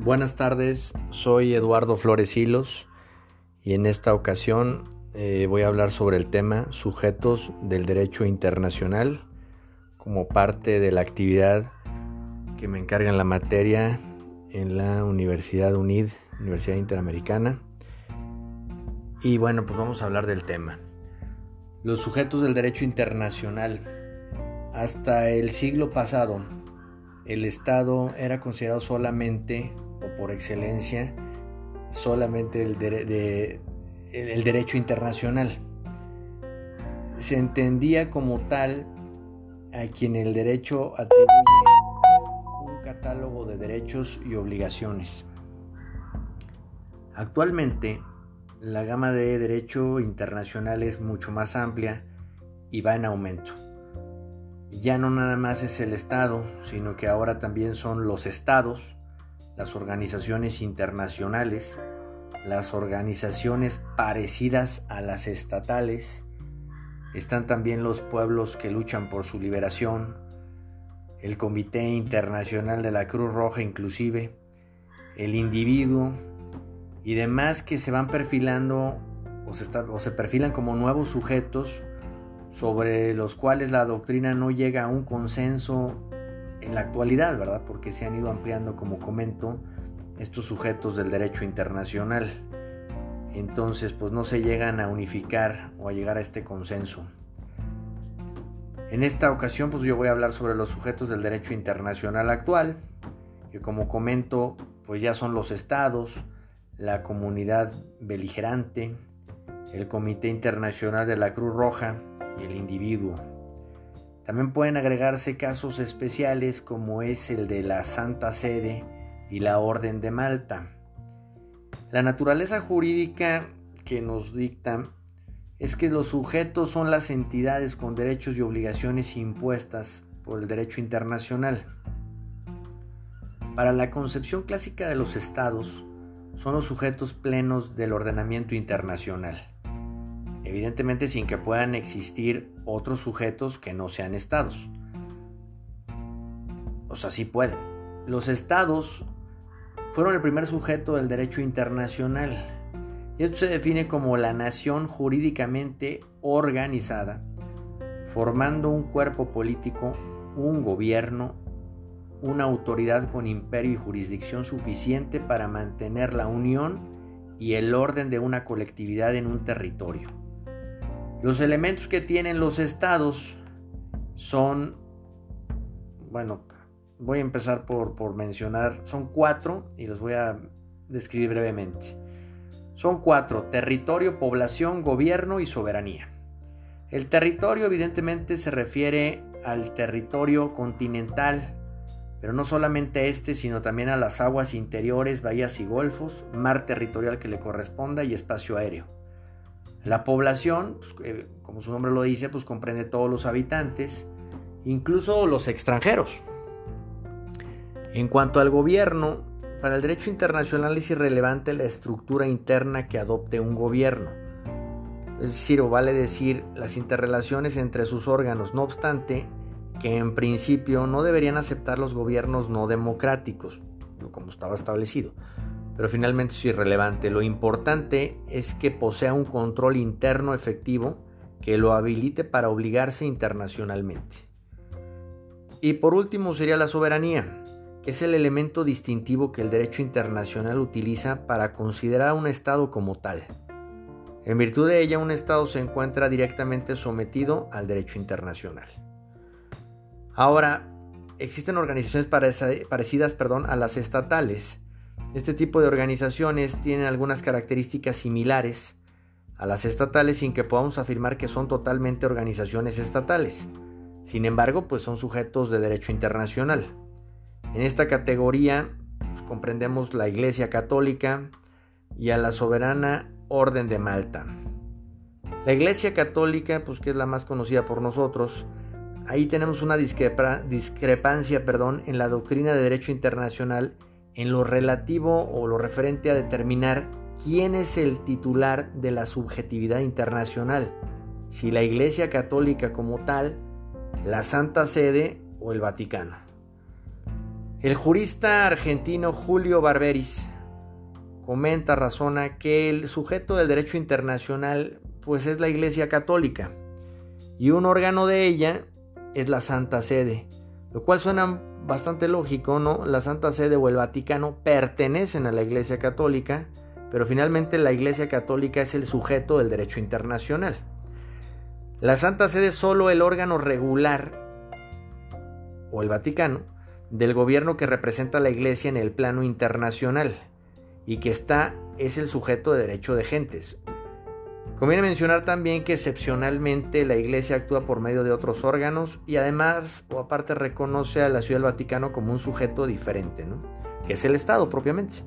Buenas tardes, soy Eduardo Flores Hilos y en esta ocasión eh, voy a hablar sobre el tema sujetos del derecho internacional como parte de la actividad que me encarga en la materia en la Universidad UNID, Universidad Interamericana. Y bueno, pues vamos a hablar del tema. Los sujetos del derecho internacional. Hasta el siglo pasado, el Estado era considerado solamente por excelencia solamente el, derecho internacional. Se entendía como tal a quien el derecho atribuye un catálogo de derechos y obligaciones. Actualmente, la gama de derecho internacional es mucho más amplia y va en aumento. Ya no nada más es el Estado, sino que ahora también son los estados, las organizaciones internacionales, las organizaciones parecidas a las estatales, están también los pueblos que luchan por su liberación, el Comité Internacional de la Cruz Roja inclusive, el individuo y demás que se van perfilando o se, perfilan como nuevos sujetos sobre los cuales la doctrina no llega a un consenso en la actualidad, ¿verdad? Porque se han ido ampliando, como comento, estos sujetos del derecho internacional. Entonces, pues no se llegan a unificar o a llegar a este consenso. En esta ocasión, pues yo voy a hablar sobre los sujetos del derecho internacional actual, que como comento, pues ya son los estados, la comunidad beligerante, el Comité Internacional de la Cruz Roja y el individuo. También pueden agregarse casos especiales como es el de la Santa Sede y la Orden de Malta. La naturaleza jurídica que nos dicta es que los sujetos son las entidades con derechos y obligaciones impuestas por el derecho internacional. Para la concepción clásica de los estados, son los sujetos plenos del ordenamiento internacional evidentemente sin que puedan existir otros sujetos que no sean estados. O sea, sí pueden. Los estados fueron el primer sujeto del derecho internacional. Y esto se define como la nación jurídicamente organizada, formando un cuerpo político, un gobierno, una autoridad con imperio y jurisdicción suficiente para mantener la unión y el orden de una colectividad en un territorio. Los elementos que tienen los estados son, bueno, voy a empezar por, mencionar, son cuatro y los voy a describir brevemente. Son cuatro, territorio, población, gobierno y soberanía. El territorio evidentemente se refiere al territorio continental, pero no solamente este, sino también a las aguas interiores, bahías y golfos, mar territorial que le corresponda y espacio aéreo. La población, pues, eh, como su nombre lo dice, pues comprende todos los habitantes, incluso los extranjeros. En cuanto al gobierno, para el derecho internacional es irrelevante la estructura interna que adopte un gobierno. Es decir, o vale decir las interrelaciones entre sus órganos, no obstante que en principio no deberían aceptar los gobiernos no democráticos, como estaba establecido pero finalmente es irrelevante. Lo importante es que posea un control interno efectivo que lo habilite para obligarse internacionalmente. Y por último sería la soberanía, que es el elemento distintivo que el derecho internacional utiliza para considerar a un Estado como tal. En virtud de ella, un Estado se encuentra directamente sometido al derecho internacional. Ahora, existen organizaciones parecidas perdón, a las estatales, este tipo de organizaciones tienen algunas características similares a las estatales sin que podamos afirmar que son totalmente organizaciones estatales. Sin embargo, pues son sujetos de derecho internacional. En esta categoría pues, comprendemos la Iglesia Católica y a la Soberana Orden de Malta. La Iglesia Católica, pues que es la más conocida por nosotros, ahí tenemos una discrepancia perdón, en la doctrina de derecho internacional en lo relativo o lo referente a determinar quién es el titular de la subjetividad internacional, si la Iglesia Católica como tal, la Santa Sede o el Vaticano. El jurista argentino Julio Barberis comenta, razona que el sujeto del derecho internacional pues es la Iglesia Católica y un órgano de ella es la Santa Sede, lo cual suena bastante lógico, ¿no? La Santa Sede o el Vaticano pertenecen a la Iglesia Católica, pero finalmente la Iglesia Católica es el sujeto del derecho internacional. La Santa Sede es solo el órgano regular o el Vaticano del gobierno que representa a la Iglesia en el plano internacional y que está es el sujeto de derecho de gentes. Conviene mencionar también que excepcionalmente la Iglesia actúa por medio de otros órganos y además o aparte reconoce a la Ciudad del Vaticano como un sujeto diferente, que es el Estado propiamente.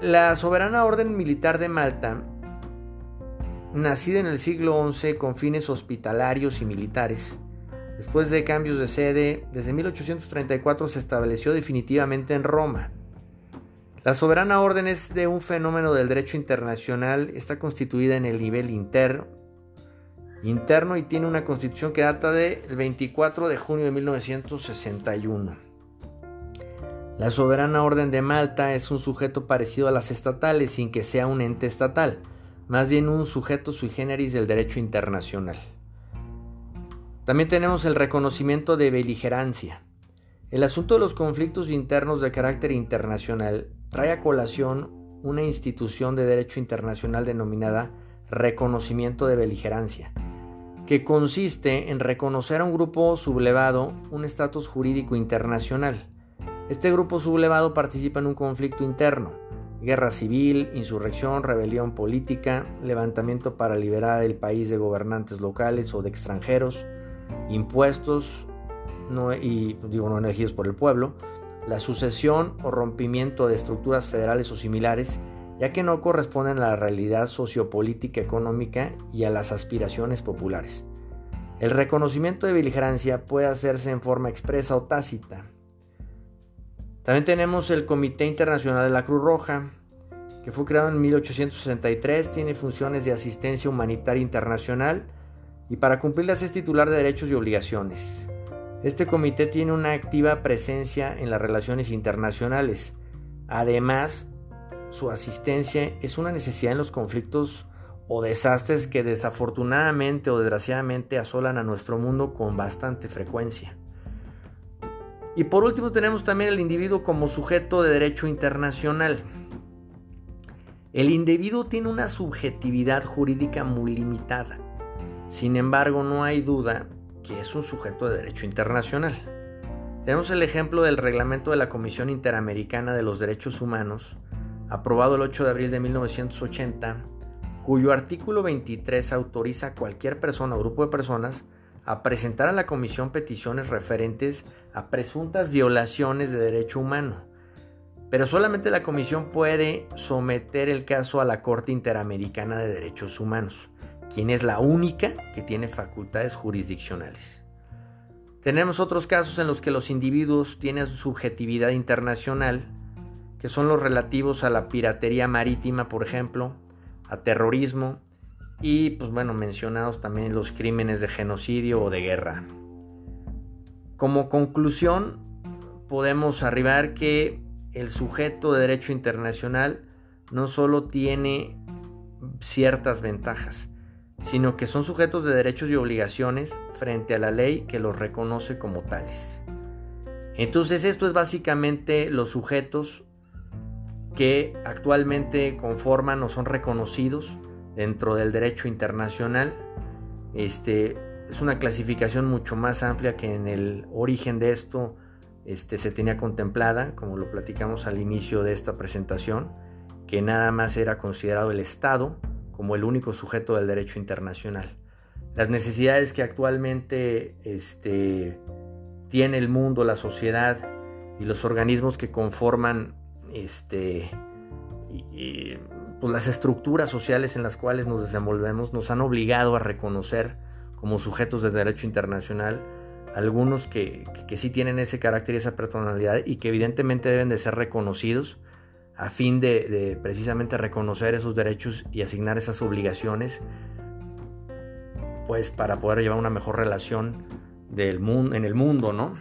La soberana orden militar de Malta, nacida en el siglo XI con fines hospitalarios y militares, Después de cambios de sede, desde 1834 se estableció definitivamente en Roma. La soberana orden es de un fenómeno del derecho internacional, está constituida en el nivel interno, y tiene una constitución que data del 24 de junio de 1961. La soberana orden de Malta es un sujeto parecido a las estatales sin que sea un ente estatal, más bien un sujeto sui generis del derecho internacional. También tenemos el reconocimiento de beligerancia. El asunto de los conflictos internos de carácter internacional trae a colación una institución de derecho internacional denominada reconocimiento de beligerancia, que consiste en reconocer a un grupo sublevado un estatus jurídico internacional. Este grupo sublevado participa en un conflicto interno, guerra civil, insurrección, rebelión política, levantamiento para liberar el país de gobernantes locales o de extranjeros, impuestos y digo no por el pueblo, la sucesión o rompimiento de estructuras federales o similares, ya que no corresponden a la realidad sociopolítica económica y a las aspiraciones populares. El reconocimiento de beligerancia puede hacerse en forma expresa o tácita. También tenemos el Comité Internacional de la Cruz Roja, que fue creado en 1863, tiene funciones de asistencia humanitaria internacional, y para cumplirlas es titular de derechos y obligaciones. Este comité tiene una activa presencia en las relaciones internacionales. Además, su asistencia es una necesidad en los conflictos o desastres que desafortunadamente o desgraciadamente asolan a nuestro mundo con bastante frecuencia. Y por último tenemos también el individuo como sujeto de derecho internacional. El individuo tiene una subjetividad jurídica muy limitada. Sin embargo, no hay duda que es un sujeto de derecho internacional. Tenemos el ejemplo del reglamento de la Comisión Interamericana de los Derechos Humanos, aprobado el 8 de abril de 1980, cuyo artículo 23 autoriza a cualquier persona o grupo de personas a presentar a la Comisión peticiones referentes a presuntas violaciones de derecho humano. Pero solamente la Comisión puede someter el caso a la Corte Interamericana de Derechos Humanos quien es la única que tiene facultades jurisdiccionales. Tenemos otros casos en los que los individuos tienen subjetividad internacional, que son los relativos a la piratería marítima, por ejemplo, a terrorismo y, pues bueno, mencionados también los crímenes de genocidio o de guerra. Como conclusión, podemos arribar que el sujeto de derecho internacional no solo tiene ciertas ventajas, sino que son sujetos de derechos y obligaciones frente a la ley que los reconoce como tales. Entonces esto es básicamente los sujetos que actualmente conforman o son reconocidos dentro del derecho internacional. Este, es una clasificación mucho más amplia que en el origen de esto este, se tenía contemplada, como lo platicamos al inicio de esta presentación, que nada más era considerado el Estado como el único sujeto del derecho internacional. Las necesidades que actualmente este, tiene el mundo, la sociedad y los organismos que conforman este, pues, las estructuras sociales en las cuales nos desenvolvemos nos han obligado a reconocer como sujetos de derecho internacional algunos que, que sí tienen ese carácter y esa personalidad y que evidentemente deben de ser reconocidos a fin de, precisamente reconocer esos derechos y asignar esas obligaciones, pues para poder llevar una mejor relación del mundo, en el mundo, ¿no?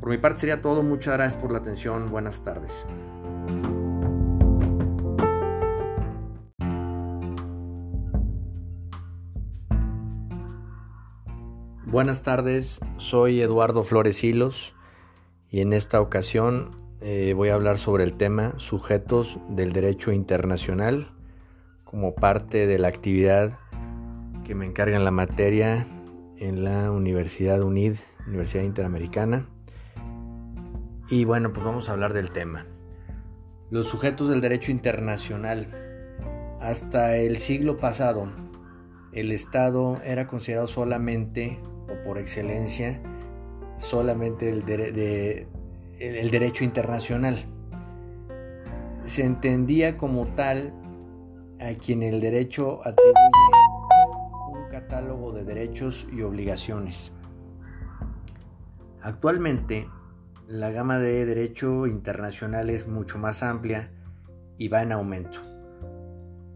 Por mi parte sería todo. Muchas gracias por la atención. Buenas tardes. Buenas tardes, soy Eduardo Flores Hilos y en esta ocasión eh, voy a hablar sobre el tema sujetos del derecho internacional como parte de la actividad que me encarga en la materia en la Universidad UNID, Universidad Interamericana. Y bueno, pues vamos a hablar del tema. Los sujetos del derecho internacional. Hasta el siglo pasado, el Estado era considerado solamente o por excelencia solamente el, el derecho internacional. Se entendía como tal a quien el derecho atribuye un catálogo de derechos y obligaciones. Actualmente, la gama de derecho internacional es mucho más amplia y va en aumento.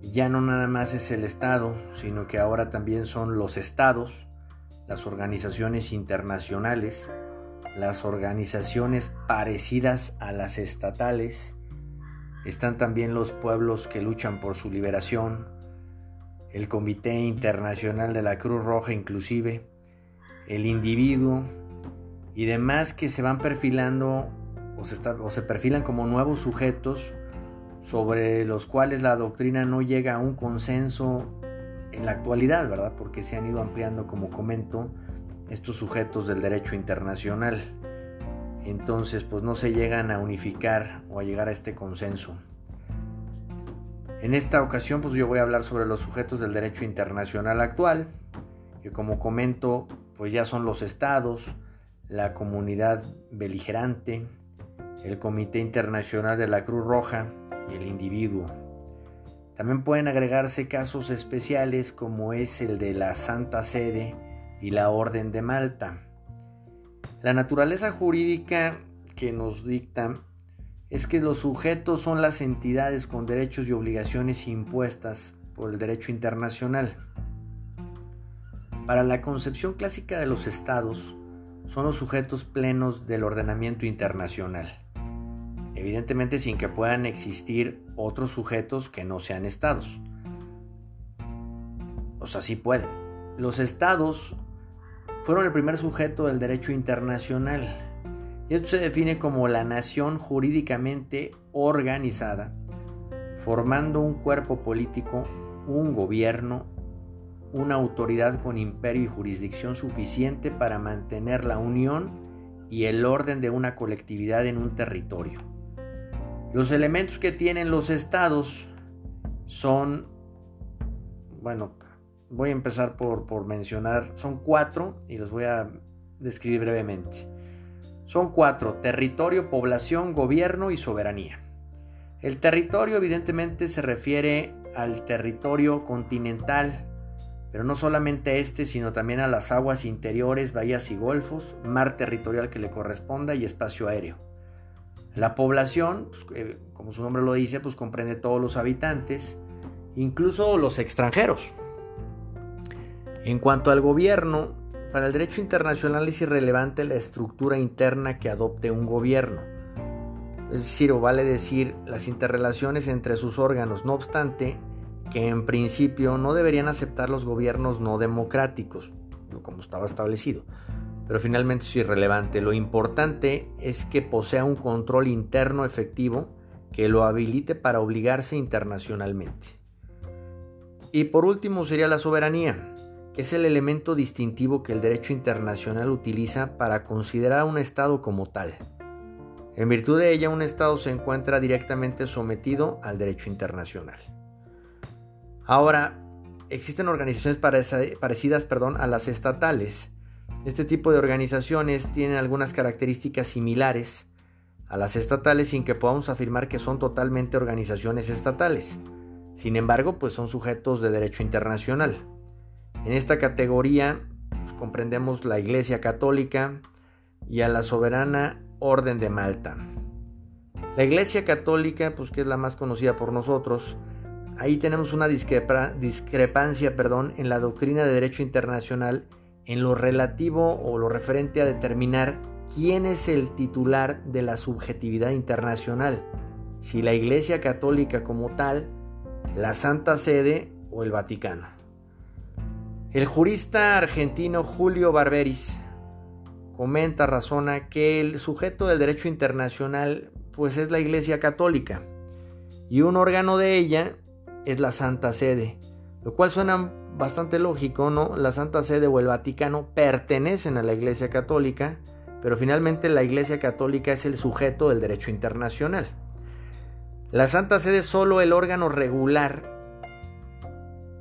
Ya no nada más es el Estado, sino que ahora también son los estados, las organizaciones internacionales, las organizaciones parecidas a las estatales, están también los pueblos que luchan por su liberación, el Comité Internacional de la Cruz Roja inclusive, el individuo y demás que se van perfilando o se, perfilan como nuevos sujetos sobre los cuales la doctrina no llega a un consenso en la actualidad, ¿verdad? Porque se han ido ampliando, como comento, estos sujetos del derecho internacional. Entonces, pues no se llegan a unificar o a llegar a este consenso. En esta ocasión, pues yo voy a hablar sobre los sujetos del derecho internacional actual, que como comento, pues ya son los estados, la comunidad beligerante, el Comité Internacional de la Cruz Roja y el individuo. También pueden agregarse casos especiales como es el de la Santa Sede y la Orden de Malta. La naturaleza jurídica que nos dicta es que los sujetos son las entidades con derechos y obligaciones impuestas por el derecho internacional. Para la concepción clásica de los estados, son los sujetos plenos del ordenamiento internacional evidentemente sin que puedan existir otros sujetos que no sean estados. O sea, sí pueden. Los estados fueron el primer sujeto del derecho internacional. Y esto se define como la nación jurídicamente organizada, formando un cuerpo político, un gobierno, una autoridad con imperio y jurisdicción suficiente para mantener la unión y el orden de una colectividad en un territorio. Los elementos que tienen los estados son, bueno, voy a empezar por, por, mencionar, son cuatro y los voy a describir brevemente. Son cuatro, territorio, población, gobierno y soberanía. El territorio evidentemente se refiere al territorio continental, pero no solamente este, sino también a las aguas interiores, bahías y golfos, mar territorial que le corresponda y espacio aéreo. La población, pues, eh, como su nombre lo dice, pues comprende todos los habitantes, incluso los extranjeros. En cuanto al gobierno, para el derecho internacional es irrelevante la estructura interna que adopte un gobierno. Es decir, o vale decir las interrelaciones entre sus órganos, no obstante, que en principio no deberían aceptar los gobiernos no democráticos, como estaba establecido pero finalmente es irrelevante. Lo importante es que posea un control interno efectivo que lo habilite para obligarse internacionalmente. Y por último sería la soberanía, es el elemento distintivo que el derecho internacional utiliza para considerar a un Estado como tal. En virtud de ella, un Estado se encuentra directamente sometido al derecho internacional. Ahora, existen organizaciones parecidas perdón, a las estatales, este tipo de organizaciones tienen algunas características similares a las estatales sin que podamos afirmar que son totalmente organizaciones estatales. Sin embargo, pues son sujetos de derecho internacional. En esta categoría pues, comprendemos la Iglesia Católica y a la Soberana Orden de Malta. La Iglesia Católica, pues que es la más conocida por nosotros, ahí tenemos una discrepancia perdón, en la doctrina de derecho internacional en lo relativo o lo referente a determinar quién es el titular de la subjetividad internacional, si la Iglesia Católica como tal, la Santa Sede o el Vaticano. El jurista argentino Julio Barberis comenta, razona que el sujeto del derecho internacional pues es la Iglesia Católica y un órgano de ella es la Santa Sede, lo cual suena bastante lógico, ¿no? La Santa Sede o el Vaticano pertenecen a la Iglesia Católica, pero finalmente la Iglesia Católica es el sujeto del derecho internacional. La Santa Sede es solo el órgano regular,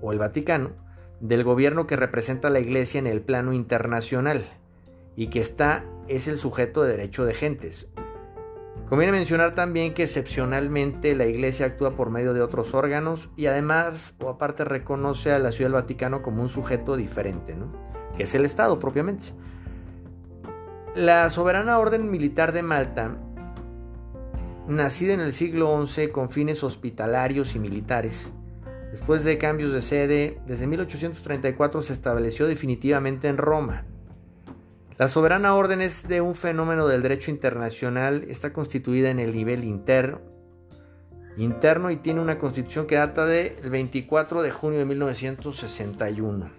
o el Vaticano, del gobierno que representa a la Iglesia en el plano internacional y que está es el sujeto de derecho de gentes. Conviene mencionar también que excepcionalmente la Iglesia actúa por medio de otros órganos y además o aparte reconoce a la Ciudad del Vaticano como un sujeto diferente, que es el Estado propiamente. La soberana orden militar de Malta, nacida en el siglo XI con fines hospitalarios y militares, después de cambios de sede, desde 1834 se estableció definitivamente en Roma la soberana orden es de un fenómeno del derecho internacional, está constituida en el nivel interno, interno y tiene una constitución que data del 24 de junio de 1961.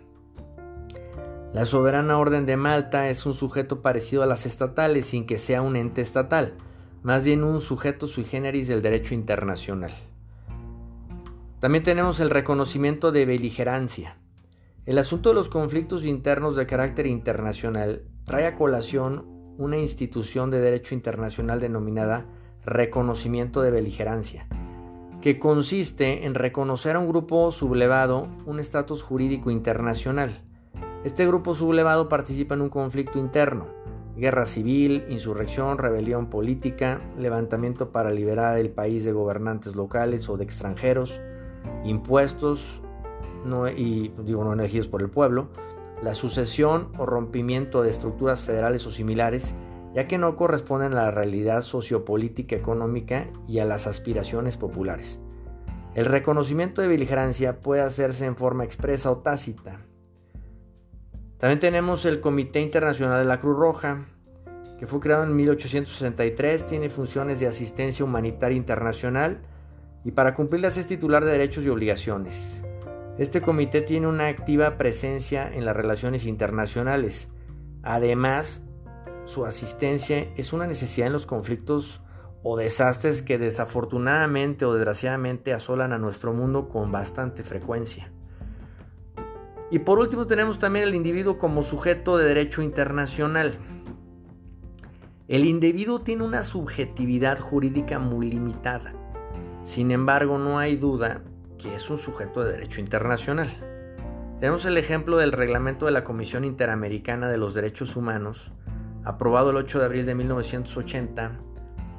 La soberana orden de Malta es un sujeto parecido a las estatales sin que sea un ente estatal, más bien un sujeto sui generis del derecho internacional. También tenemos el reconocimiento de beligerancia. El asunto de los conflictos internos de carácter internacional trae a colación una institución de derecho internacional denominada reconocimiento de beligerancia, que consiste en reconocer a un grupo sublevado un estatus jurídico internacional. Este grupo sublevado participa en un conflicto interno, guerra civil, insurrección, rebelión política, levantamiento para liberar el país de gobernantes locales o de extranjeros, impuestos y digo no elegidos por el pueblo, la sucesión o rompimiento de estructuras federales o similares, ya que no corresponden a la realidad sociopolítica económica y a las aspiraciones populares. El reconocimiento de beligerancia puede hacerse en forma expresa o tácita. También tenemos el Comité Internacional de la Cruz Roja, que fue creado en 1863, tiene funciones de asistencia humanitaria internacional y para cumplirlas es titular de derechos y obligaciones. Este comité tiene una activa presencia en las relaciones internacionales. Además, su asistencia es una necesidad en los conflictos o desastres que desafortunadamente o desgraciadamente asolan a nuestro mundo con bastante frecuencia. Y por último tenemos también el individuo como sujeto de derecho internacional. El individuo tiene una subjetividad jurídica muy limitada. Sin embargo, no hay duda que es un sujeto de derecho internacional. Tenemos el ejemplo del reglamento de la Comisión Interamericana de los Derechos Humanos, aprobado el 8 de abril de 1980,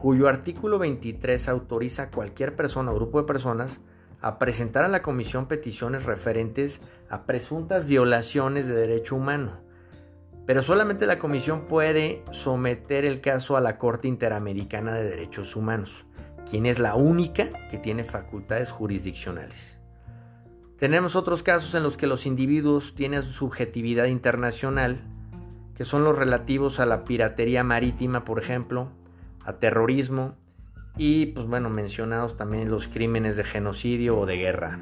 cuyo artículo 23 autoriza a cualquier persona o grupo de personas a presentar a la Comisión peticiones referentes a presuntas violaciones de derecho humano. Pero solamente la Comisión puede someter el caso a la Corte Interamericana de Derechos Humanos quien es la única que tiene facultades jurisdiccionales. Tenemos otros casos en los que los individuos tienen subjetividad internacional, que son los relativos a la piratería marítima, por ejemplo, a terrorismo y, pues bueno, mencionados también los crímenes de genocidio o de guerra.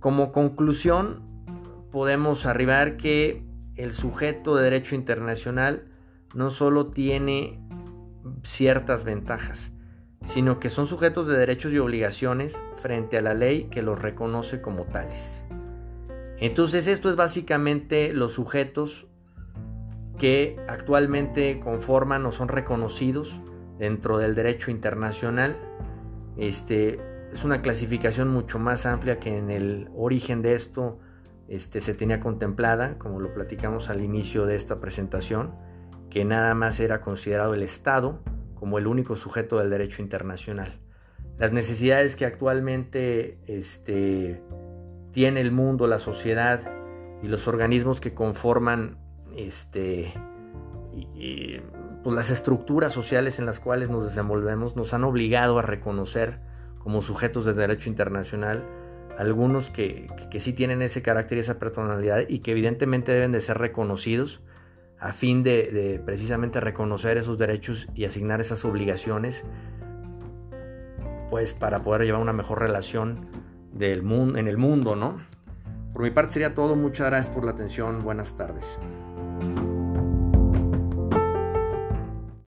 Como conclusión, podemos arribar que el sujeto de derecho internacional no solo tiene ciertas ventajas, sino que son sujetos de derechos y obligaciones frente a la ley que los reconoce como tales. Entonces esto es básicamente los sujetos que actualmente conforman o son reconocidos dentro del derecho internacional. Este, es una clasificación mucho más amplia que en el origen de esto este, se tenía contemplada, como lo platicamos al inicio de esta presentación, que nada más era considerado el Estado como el único sujeto del derecho internacional. Las necesidades que actualmente este, tiene el mundo, la sociedad y los organismos que conforman este, pues, las estructuras sociales en las cuales nos desenvolvemos nos han obligado a reconocer como sujetos de derecho internacional algunos que, que, sí tienen ese carácter y esa personalidad y que evidentemente deben de ser reconocidos a fin de, precisamente reconocer esos derechos y asignar esas obligaciones, pues para poder llevar una mejor relación del mundo, en el mundo, ¿no? Por mi parte sería todo, muchas gracias por la atención, buenas tardes.